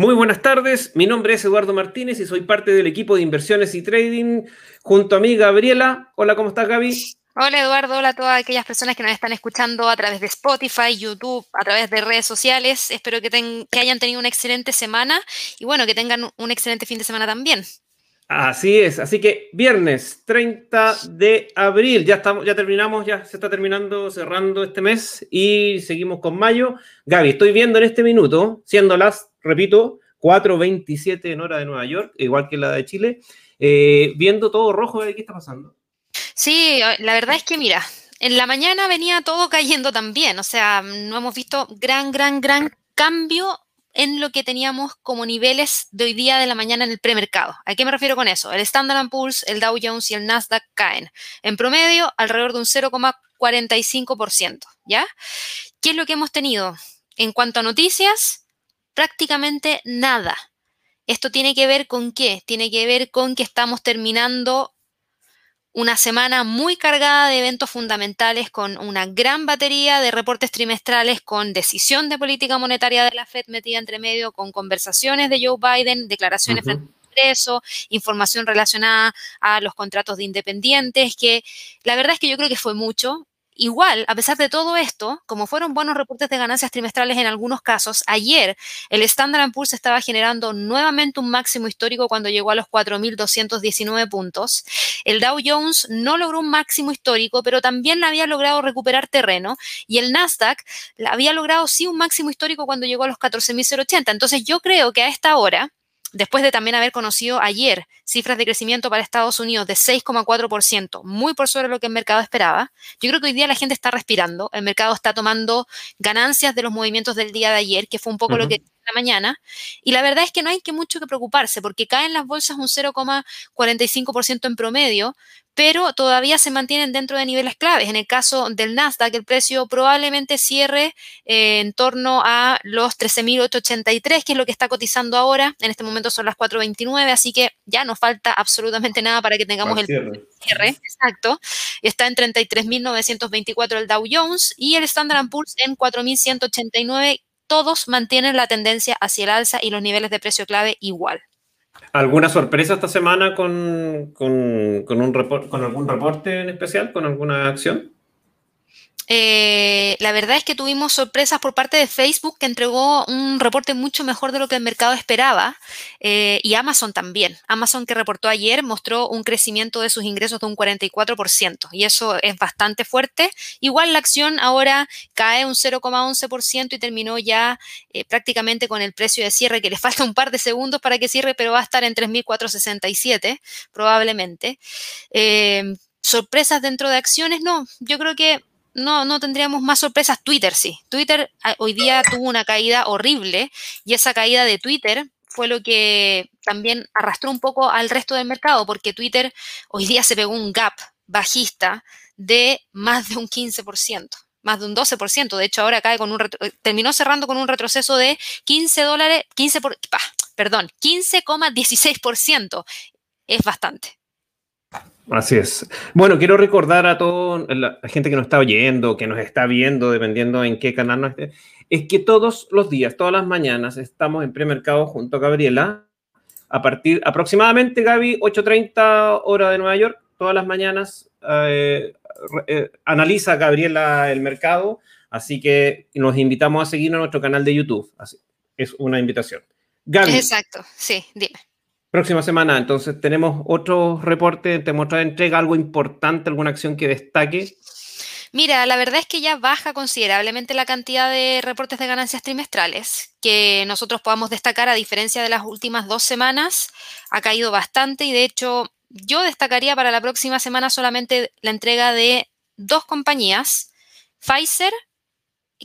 Muy buenas tardes, mi nombre es Eduardo Martínez y soy parte del equipo de inversiones y trading junto a mí Gabriela. Hola, ¿cómo estás Gaby? Hola Eduardo, hola a todas aquellas personas que nos están escuchando a través de Spotify, YouTube, a través de redes sociales. Espero que, que hayan tenido una excelente semana y bueno, que tengan un excelente fin de semana también. Así es, así que viernes 30 de abril, ya estamos, ya terminamos, ya se está terminando, cerrando este mes y seguimos con mayo. Gaby, estoy viendo en este minuto, siendo las, repito, 4.27 en hora de Nueva York, igual que la de Chile, eh, viendo todo rojo, ¿qué está pasando? Sí, la verdad es que mira, en la mañana venía todo cayendo también, o sea, no hemos visto gran, gran, gran cambio en lo que teníamos como niveles de hoy día de la mañana en el premercado. ¿A qué me refiero con eso? El Standard Poor's, el Dow Jones y el Nasdaq caen. En promedio, alrededor de un 0,45%. ¿Ya? ¿Qué es lo que hemos tenido? En cuanto a noticias, prácticamente nada. ¿Esto tiene que ver con qué? Tiene que ver con que estamos terminando una semana muy cargada de eventos fundamentales con una gran batería de reportes trimestrales, con decisión de política monetaria de la Fed metida entre medio, con conversaciones de Joe Biden, declaraciones frente al Congreso, información relacionada a los contratos de independientes, que la verdad es que yo creo que fue mucho. Igual, a pesar de todo esto, como fueron buenos reportes de ganancias trimestrales en algunos casos, ayer el Standard Poor's estaba generando nuevamente un máximo histórico cuando llegó a los 4.219 puntos. El Dow Jones no logró un máximo histórico, pero también había logrado recuperar terreno y el Nasdaq había logrado sí un máximo histórico cuando llegó a los 14.080. Entonces yo creo que a esta hora después de también haber conocido ayer cifras de crecimiento para Estados Unidos de 6,4%, muy por sobre lo que el mercado esperaba, yo creo que hoy día la gente está respirando, el mercado está tomando ganancias de los movimientos del día de ayer, que fue un poco lo que la mañana, y la verdad es que no hay que mucho que preocuparse, porque caen las bolsas un 0,45% en promedio, pero todavía se mantienen dentro de niveles claves. En el caso del Nasdaq, el precio probablemente cierre eh, en torno a los 13.883, que es lo que está cotizando ahora. En este momento son las 4.29, así que ya no falta absolutamente nada para que tengamos el cierre. Exacto. Está en 33.924 el Dow Jones y el Standard Poor's en 4.189. Todos mantienen la tendencia hacia el alza y los niveles de precio clave igual. ¿Alguna sorpresa esta semana con, con, un con algún reporte en especial, con alguna acción? Eh, la verdad es que tuvimos sorpresas por parte de Facebook que entregó un reporte mucho mejor de lo que el mercado esperaba eh, y Amazon también. Amazon que reportó ayer mostró un crecimiento de sus ingresos de un 44% y eso es bastante fuerte. Igual la acción ahora cae un 0,11% y terminó ya eh, prácticamente con el precio de cierre que le falta un par de segundos para que cierre, pero va a estar en 3.467 probablemente. sorpresas dentro de acciones, no, yo creo que no, no tendríamos más sorpresas. Twitter sí. Twitter ah, hoy día tuvo una caída horrible y esa caída de Twitter fue lo que también arrastró un poco al resto del mercado, porque Twitter hoy día se pegó un gap bajista de más de un 15%, más de un 12%. De hecho, ahora cae con un terminó cerrando con un retroceso de 15 dólares, 15 por, perdón, 15,16%. Es bastante. Así es. Bueno, quiero recordar a toda la gente que nos está oyendo, que nos está viendo, dependiendo en qué canal nos esté, es que todos los días, todas las mañanas, estamos en premercado junto a Gabriela. A partir aproximadamente, Gaby, 8.30 hora de Nueva York, todas las mañanas eh, eh, analiza Gabriela el mercado, así que nos invitamos a seguir a nuestro canal de YouTube. Así, es una invitación. Gaby. Exacto, sí, dime. Próxima semana, entonces, ¿tenemos otro reporte? ¿Tenemos otra entrega? ¿Algo importante? ¿Alguna acción que destaque? Mira, la verdad es que ya baja considerablemente la cantidad de reportes de ganancias trimestrales que nosotros podamos destacar, a diferencia de las últimas dos semanas, ha caído bastante y de hecho yo destacaría para la próxima semana solamente la entrega de dos compañías, Pfizer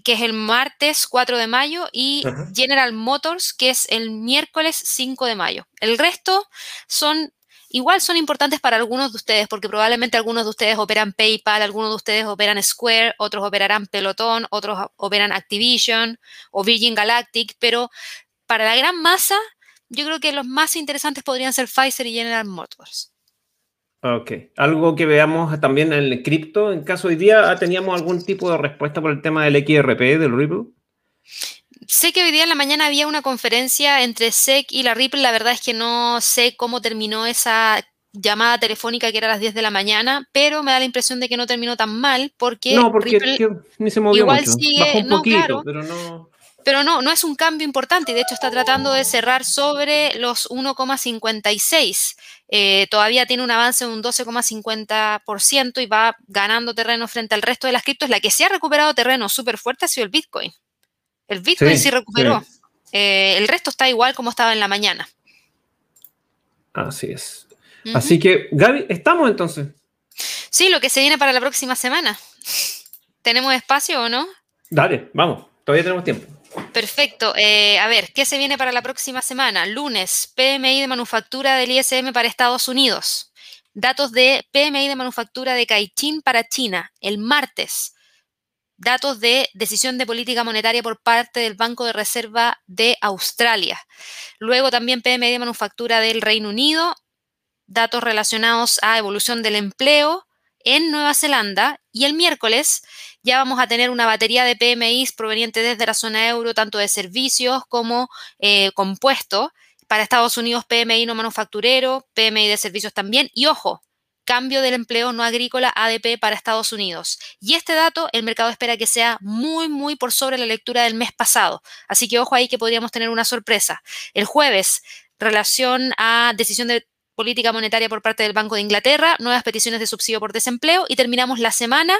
que es el martes 4 de mayo, y General Motors, que es el miércoles 5 de mayo. El resto son, igual son importantes para algunos de ustedes, porque probablemente algunos de ustedes operan PayPal, algunos de ustedes operan Square, otros operarán Peloton, otros operan Activision o Virgin Galactic, pero para la gran masa, yo creo que los más interesantes podrían ser Pfizer y General Motors. Ok. Algo que veamos también en el cripto. En caso hoy día, ¿teníamos algún tipo de respuesta por el tema del XRP, del Ripple? Sé que hoy día en la mañana había una conferencia entre SEC y la Ripple. La verdad es que no sé cómo terminó esa llamada telefónica que era a las 10 de la mañana, pero me da la impresión de que no terminó tan mal porque, no, porque ni se movió igual mucho. sigue, Bajó un no, poquito, claro, pero no. Pero no, no es un cambio importante y de hecho está tratando de cerrar sobre los 1,56. Eh, todavía tiene un avance de un 12,50% y va ganando terreno frente al resto de las criptos. La que se ha recuperado terreno súper fuerte ha sido el Bitcoin. El Bitcoin sí, Sí, recuperó. sí. Eh, el resto está igual como estaba en la mañana. Así es. Así que, Gaby, estamos entonces. Sí, lo que se viene para la próxima semana. ¿Tenemos espacio o no? Dale, vamos. Todavía tenemos tiempo. Perfecto. Eh, a ver, ¿qué se viene para la próxima semana? Lunes, PMI de manufactura del ISM para Estados Unidos. Datos de PMI de manufactura de Caixin para China. El martes, datos de decisión de política monetaria por parte del Banco de Reserva de Australia. Luego también PMI de manufactura del Reino Unido, datos relacionados a evolución del empleo en Nueva Zelanda. Y el miércoles ya vamos a tener una batería de PMIs provenientes desde la zona euro, tanto de servicios como eh, compuestos. Para Estados Unidos, PMI no manufacturero, PMI de servicios también. Y ojo, cambio del empleo no agrícola ADP para Estados Unidos. Y este dato el mercado espera que sea muy, muy por sobre la lectura del mes pasado. Así que ojo ahí que podríamos tener una sorpresa. El jueves, relación a decisión de política monetaria por parte del Banco de Inglaterra, nuevas peticiones de subsidio por desempleo y terminamos la semana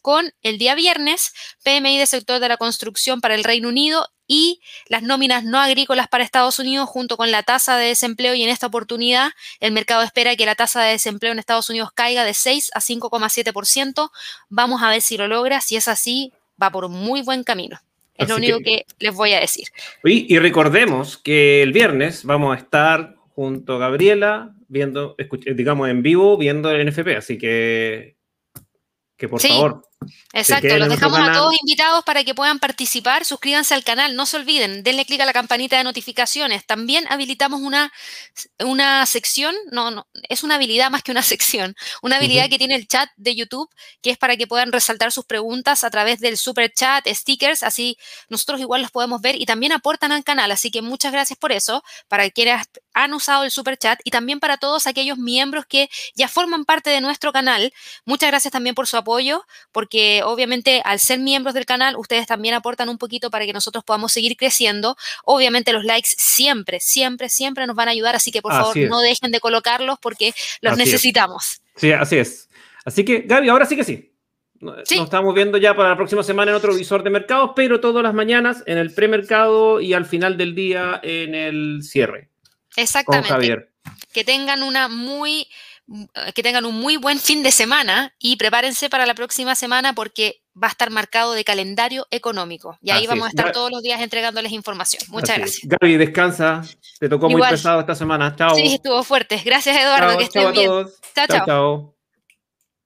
con el día viernes, PMI del sector de la construcción para el Reino Unido y las nóminas no agrícolas para Estados Unidos junto con la tasa de desempleo y en esta oportunidad el mercado espera que la tasa de desempleo en Estados Unidos caiga de 6 a 5,7%. Vamos a ver si lo logra, si es así, va por un muy buen camino. Es lo único que- que les voy a decir. Y, y recordemos que el viernes vamos a estar junto a Gabriela viendo, escuch- digamos en vivo, viendo el NFP. Así que, que por Sí. favor, Exacto, los dejamos a todos invitados para que puedan participar. Suscríbanse al canal, no se olviden, denle clic a la campanita de notificaciones. También habilitamos una, una sección, no, no, es una habilidad más que una sección, una habilidad que tiene el chat de YouTube, que es para que puedan resaltar sus preguntas a través del super chat, stickers, así nosotros igual los podemos ver y también aportan al canal. Así que muchas gracias por eso, para quienes han usado el super chat y también para todos aquellos miembros que ya forman parte de nuestro canal. Muchas gracias también por su apoyo porque obviamente al ser miembros del canal, ustedes también aportan un poquito para que nosotros podamos seguir creciendo. Obviamente los likes siempre, siempre, siempre nos van a ayudar, así que por Así favor es. no dejen de colocarlos porque los Así es. necesitamos. sí, así es. Así que, Gaby, ahora sí que sí. No- Sí. Nos estamos viendo ya para la próxima semana en otro visor de mercados, pero todas las mañanas en el premercado y al final del día en el cierre con Exactamente. Javier. Que tengan una muy que tengan un muy buen fin de semana y prepárense para la próxima semana porque va a estar marcado de calendario económico. Y ahí Así vamos a es. estar todos los días entregándoles información. Muchas Así gracias. es. Gaby, descansa. Te tocó muy pesado esta semana. Chao. Sí, estuvo fuerte. Gracias, Eduardo. Chao, que chao estén a bien. todos. Chao. chao. chao.